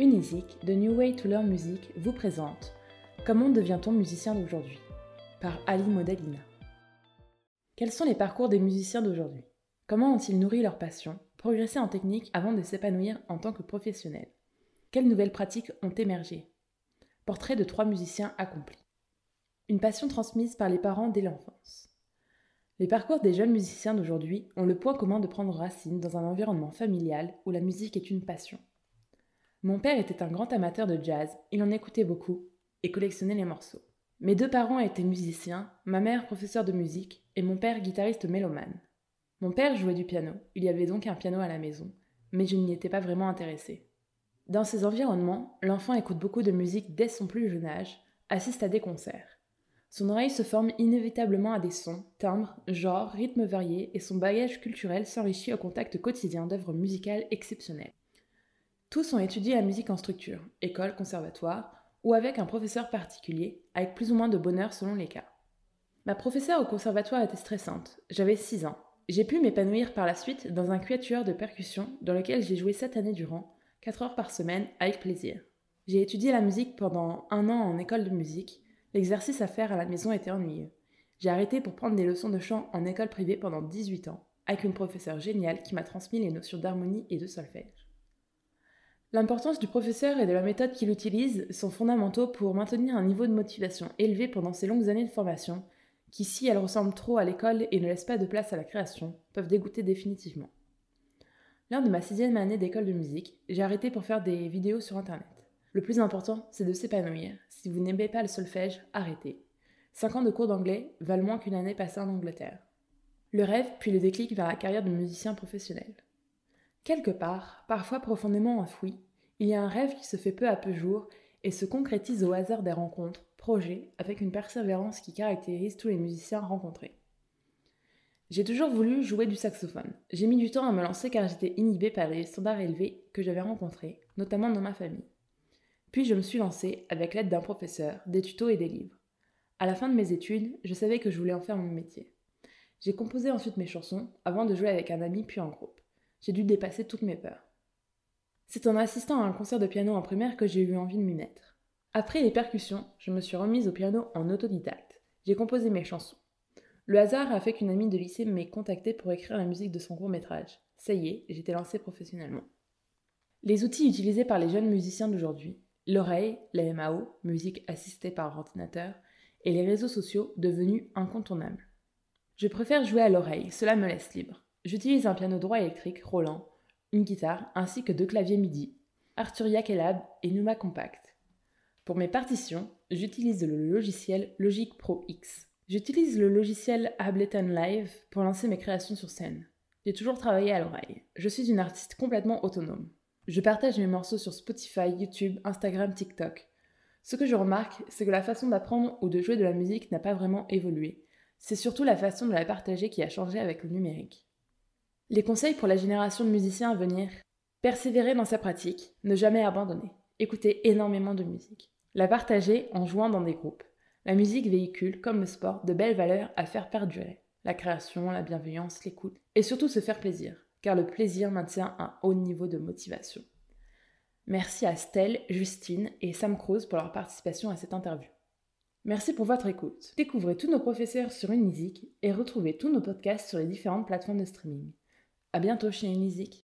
Unisic, The New Way to Learn Music, vous présente Comment devient-on musicien d'aujourd'hui par Ali Modalina. Quels sont les parcours des musiciens d'aujourd'hui? Comment ont-ils nourri leur passion, progressé en technique avant de s'épanouir en tant que professionnels? Quelles nouvelles pratiques ont émergé? Portrait de trois musiciens accomplis. Une passion transmise par les parents dès l'enfance. Les parcours des jeunes musiciens d'aujourd'hui ont le point commun de prendre racine dans un environnement familial où la musique est une passion. Mon père était un grand amateur de jazz, il en écoutait beaucoup et collectionnait les morceaux. Mes deux parents étaient musiciens, ma mère professeure de musique et mon père guitariste mélomane. Mon père jouait du piano, il y avait donc un piano à la maison, mais je n'y étais pas vraiment intéressée. Dans ces environnements, l'enfant écoute beaucoup de musique dès son plus jeune âge, assiste à des concerts. Son oreille se forme inévitablement à des sons, timbres, genres, rythmes variés et son bagage culturel s'enrichit au contact quotidien d'œuvres musicales exceptionnelles. Tous ont étudié la musique en structure, école, conservatoire, ou avec un professeur particulier, avec plus ou moins de bonheur selon les cas. Ma professeure au conservatoire était stressante, j'avais 6 ans. J'ai pu m'épanouir par la suite dans un quatuor de percussion dans lequel j'ai joué 7 années durant, 4 heures par semaine, avec plaisir. J'ai étudié la musique pendant un an en école de musique, L'exercice à faire à la maison était ennuyeux. J'ai arrêté pour prendre des leçons de chant en école privée pendant 18 ans, avec une professeure géniale qui m'a transmis les notions d'harmonie et de solfège. L'importance du professeur et de la méthode qu'il utilise sont fondamentaux pour maintenir un niveau de motivation élevé pendant ces longues années de formation, qui, si elles ressemblent trop à l'école et ne laissent pas de place à la création, peuvent dégoûter définitivement. Lors de ma sixième année d'école de musique, j'ai arrêté pour faire des vidéos sur Internet. Le plus important, c'est de s'épanouir. Si vous n'aimez pas le solfège, arrêtez. Cinq ans de cours d'anglais valent moins qu'une année passée en Angleterre. Le rêve, puis le déclic vers la carrière de musicien professionnel. Quelque part, parfois profondément enfoui, il y a un rêve qui se fait peu à peu jour et se concrétise au hasard des rencontres, projets, avec une persévérance qui caractérise tous les musiciens rencontrés. J'ai toujours voulu jouer du saxophone. J'ai mis du temps à me lancer car j'étais inhibée par les standards élevés que j'avais rencontrés, notamment dans ma famille. Puis je me suis lancée, avec l'aide d'un professeur, des tutos et des livres. À la fin de mes études, je savais que je voulais en faire mon métier. J'ai composé ensuite mes chansons, avant de jouer avec un ami puis en groupe. J'ai dû dépasser toutes mes peurs. C'est en assistant à un concert de piano en primaire que j'ai eu envie de m'y mettre. Après les percussions, je me suis remise au piano en autodidacte. J'ai composé mes chansons. Le hasard a fait qu'une amie de lycée m'ait contactée pour écrire la musique de son court métrage. Ça y est, j'étais lancée professionnellement. Les outils utilisés par les jeunes musiciens d'aujourd'hui, l'oreille, la MAO, musique assistée par ordinateur, et les réseaux sociaux devenus incontournables. Je préfère jouer à l'oreille, cela me laisse libre. J'utilise un piano droit électrique Roland, une guitare ainsi que deux claviers MIDI, Arturia Kellab et Numa Compact. Pour mes partitions, j'utilise le logiciel Logic Pro X. J'utilise le logiciel Ableton Live pour lancer mes créations sur scène. J'ai toujours travaillé à l'oreille. Je suis une artiste complètement autonome. Je partage mes morceaux sur Spotify, YouTube, Instagram, TikTok. Ce que je remarque, c'est que la façon d'apprendre ou de jouer de la musique n'a pas vraiment évolué. C'est surtout la façon de la partager qui a changé avec le numérique. Les conseils pour la génération de musiciens à venir Persévérer dans sa pratique, ne jamais abandonner, écouter énormément de musique, la partager en jouant dans des groupes. La musique véhicule, comme le sport, de belles valeurs à faire perdurer. La création, la bienveillance, l'écoute, et surtout se faire plaisir car le plaisir maintient un haut niveau de motivation. Merci à Stell, Justine et Sam Cruz pour leur participation à cette interview. Merci pour votre écoute. Découvrez tous nos professeurs sur Unisic et retrouvez tous nos podcasts sur les différentes plateformes de streaming. À bientôt chez Unisic.